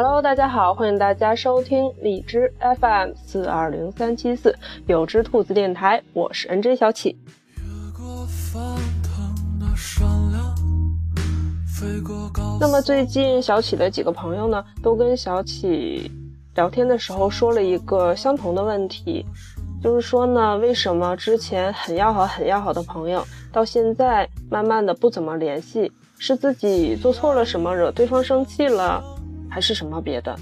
Hello，大家好，欢迎大家收听荔枝 FM 四二零三七四有只兔子电台，我是 NJ 小启。那么最近小启的几个朋友呢，都跟小启聊天的时候说了一个相同的问题，就是说呢，为什么之前很要好、很要好的朋友，到现在慢慢的不怎么联系？是自己做错了什么，惹对方生气了？还是什么别的？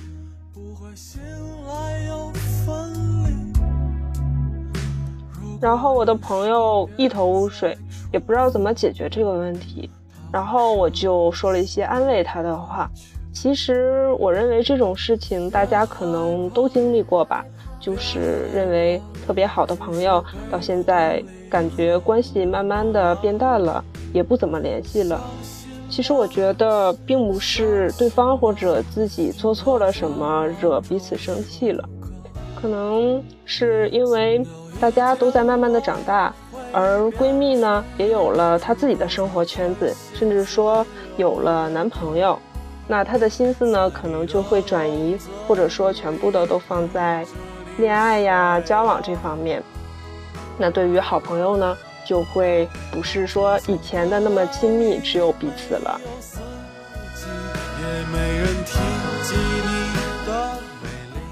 然后我的朋友一头雾水，也不知道怎么解决这个问题。然后我就说了一些安慰他的话。其实我认为这种事情大家可能都经历过吧，就是认为特别好的朋友，到现在感觉关系慢慢的变淡了，也不怎么联系了。其实我觉得并不是对方或者自己做错了什么惹彼此生气了，可能是因为大家都在慢慢的长大，而闺蜜呢也有了她自己的生活圈子，甚至说有了男朋友，那她的心思呢可能就会转移，或者说全部的都放在恋爱呀、交往这方面。那对于好朋友呢？就会不是说以前的那么亲密，只有彼此了。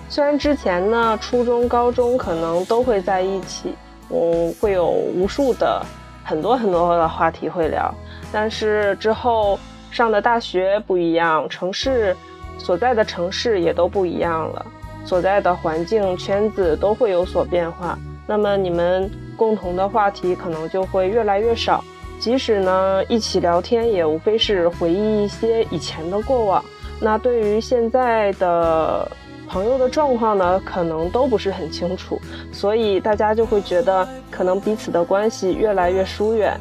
虽然之前呢，初中、高中可能都会在一起，我会有无数的很多很多的话题会聊，但是之后上的大学不一样，城市所在的城市也都不一样了，所在的环境圈子都会有所变化。那么你们。共同的话题可能就会越来越少，即使呢一起聊天，也无非是回忆一些以前的过往。那对于现在的朋友的状况呢，可能都不是很清楚，所以大家就会觉得可能彼此的关系越来越疏远。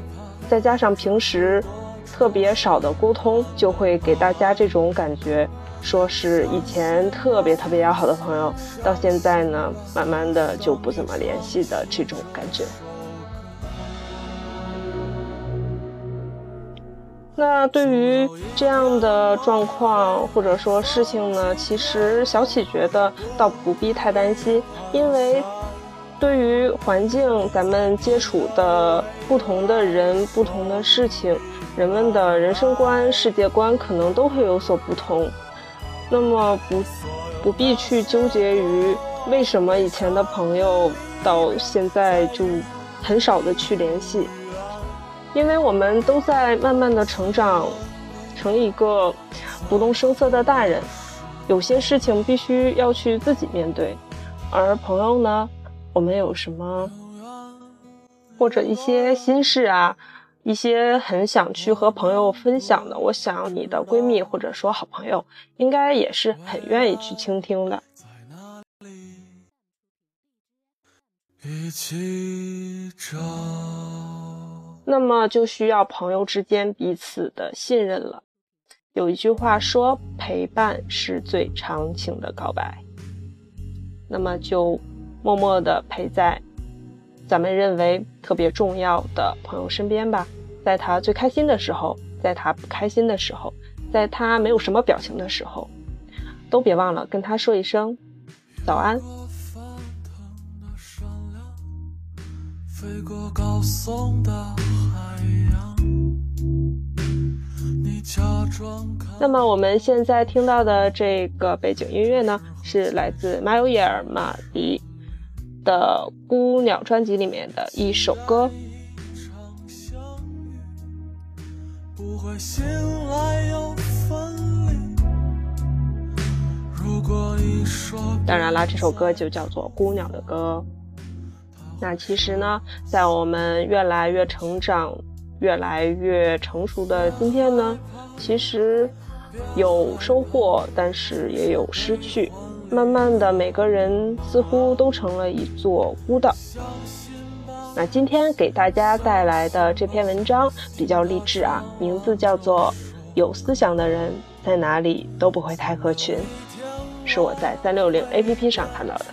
再加上平时特别少的沟通，就会给大家这种感觉。说是以前特别特别要好的朋友，到现在呢，慢慢的就不怎么联系的这种感觉。那对于这样的状况或者说事情呢，其实小启觉得倒不必太担心，因为对于环境，咱们接触的不同的人、不同的事情，人们的人生观、世界观可能都会有所不同。那么不不必去纠结于为什么以前的朋友到现在就很少的去联系，因为我们都在慢慢的成长，成一个不动声色的大人，有些事情必须要去自己面对，而朋友呢，我们有什么或者一些心事啊。一些很想去和朋友分享的，我想你的闺蜜或者说好朋友应该也是很愿意去倾听的。那么就需要朋友之间彼此的信任了。有一句话说，陪伴是最长情的告白。那么就默默的陪在。咱们认为特别重要的朋友身边吧，在他最开心的时候，在他不开心的时候，在他没有什么表情的时候，都别忘了跟他说一声早安。那么我们现在听到的这个背景音乐呢，是来自马友野尔马迪。的《孤鸟》专辑里面的一首歌。当然啦，这首歌就叫做《孤鸟的歌》。那其实呢，在我们越来越成长、越来越成熟的今天呢，其实有收获，但是也有失去。慢慢的，每个人似乎都成了一座孤岛。那今天给大家带来的这篇文章比较励志啊，名字叫做《有思想的人在哪里都不会太合群》，是我在三六零 APP 上看到的。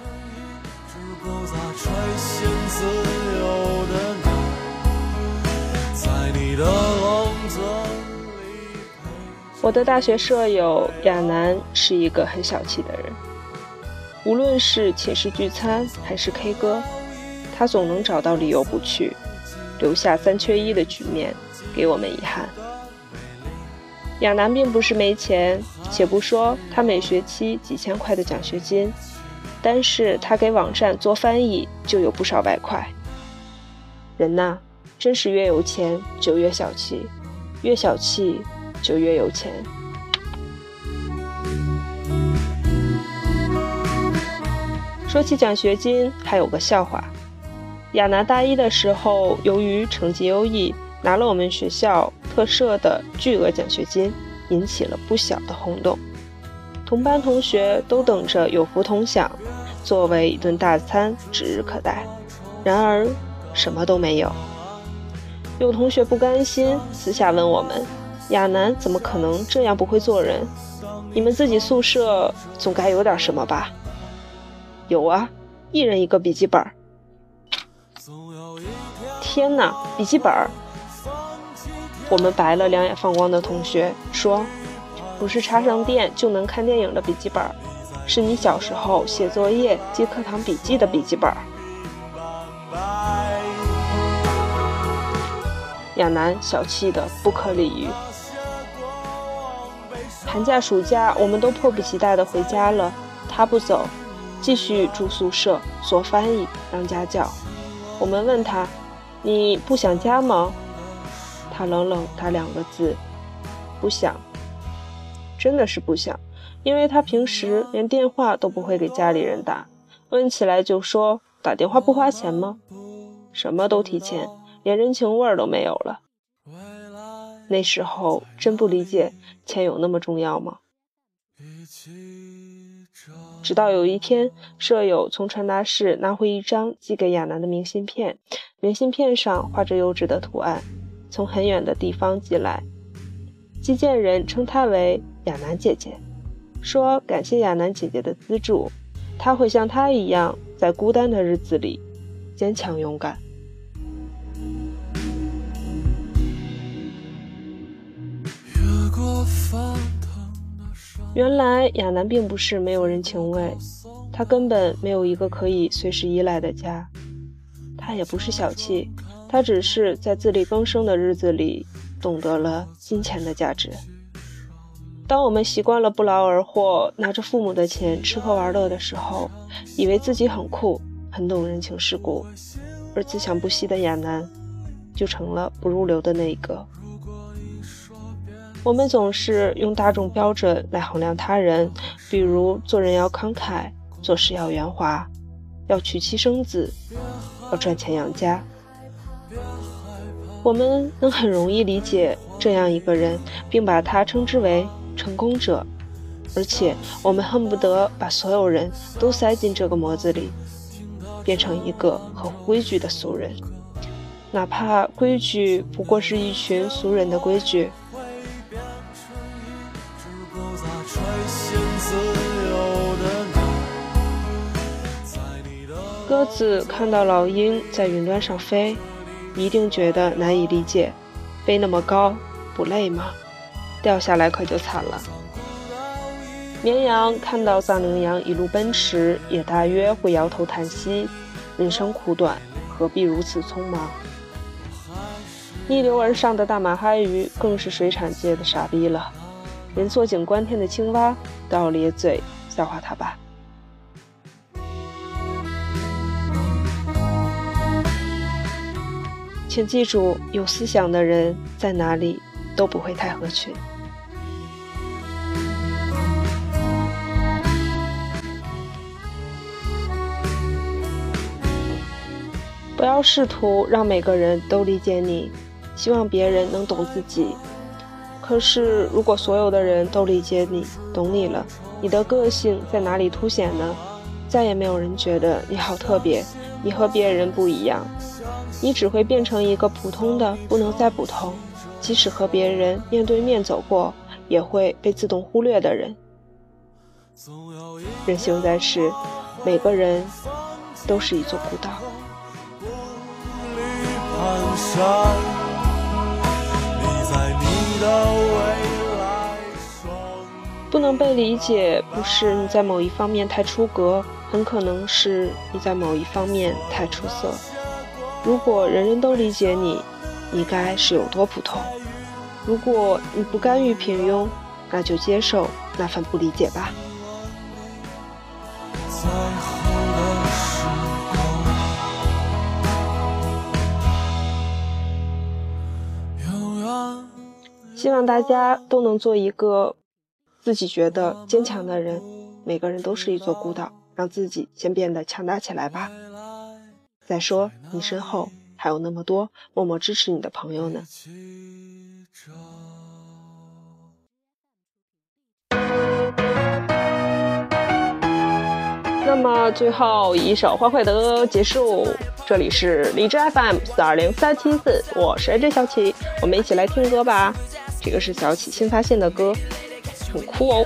我的大学舍友亚楠是一个很小气的人，无论是寝室聚餐还是 K 歌，他总能找到理由不去，留下三缺一的局面，给我们遗憾。亚楠并不是没钱，且不说他每学期几千块的奖学金，单是他给网站做翻译就有不少外快。人呐，真是越有钱就越小气，越小气。就越有钱。说起奖学金，还有个笑话：亚楠大一的时候，由于成绩优异，拿了我们学校特设的巨额奖学金，引起了不小的轰动。同班同学都等着有福同享，作为一顿大餐指日可待。然而，什么都没有。有同学不甘心，私下问我们。亚楠怎么可能这样不会做人？你们自己宿舍总该有点什么吧？有啊，一人一个笔记本。天哪，笔记本！我们白了两眼放光的同学说：“不是插上电就能看电影的笔记本，是你小时候写作业记课堂笔记的笔记本。”亚楠小气的不可理喻。寒假、暑假，我们都迫不及待的回家了。他不走，继续住宿舍做翻译、当家教。我们问他：“你不想家吗？”他冷冷打两个字：“不想。”真的是不想，因为他平时连电话都不会给家里人打，问起来就说：“打电话不花钱吗？”什么都提钱，连人情味儿都没有了。那时候真不理解钱有那么重要吗？直到有一天，舍友从传达室拿回一张寄给亚楠的明信片，明信片上画着优质的图案，从很远的地方寄来。寄件人称她为亚楠姐姐，说感谢亚楠姐姐的资助，她会像她一样，在孤单的日子里坚强勇敢。原来亚楠并不是没有人情味，他根本没有一个可以随时依赖的家。他也不是小气，他只是在自力更生的日子里懂得了金钱的价值。当我们习惯了不劳而获，拿着父母的钱吃喝玩乐的时候，以为自己很酷，很懂人情世故，而自强不息的亚楠就成了不入流的那一个。我们总是用大众标准来衡量他人，比如做人要慷慨，做事要圆滑，要娶妻生子，要赚钱养家。我们能很容易理解这样一个人，并把他称之为成功者，而且我们恨不得把所有人都塞进这个模子里，变成一个合乎规矩的俗人，哪怕规矩不过是一群俗人的规矩。鸽子看到老鹰在云端上飞，一定觉得难以理解。飞那么高，不累吗？掉下来可就惨了。绵羊看到藏羚羊一路奔驰，也大约会摇头叹息：人生苦短，何必如此匆忙？逆流而上的大马哈鱼更是水产界的傻逼了，连坐井观天的青蛙都要咧嘴笑话他吧。请记住，有思想的人在哪里都不会太合群。不要试图让每个人都理解你，希望别人能懂自己。可是，如果所有的人都理解你、懂你了，你的个性在哪里凸显呢？再也没有人觉得你好特别，你和别人不一样。你只会变成一个普通的不能再普通，即使和别人面对面走过，也会被自动忽略的人。人生在世，每个人都是一座孤岛。不能被理解，不是你在某一方面太出格，很可能是你在某一方面太出色。如果人人都理解你，你该是有多普通？如果你不甘于平庸，那就接受那份不理解吧。希望大家都能做一个自己觉得坚强的人。每个人都是一座孤岛，让自己先变得强大起来吧。再说，你身后还有那么多默默支持你的朋友呢。那么最后一首欢快的歌结束。这里是荔枝 FM 四二零三七四，我是 AJ 小启，我们一起来听歌吧。这个是小启新发现的歌，很酷哦。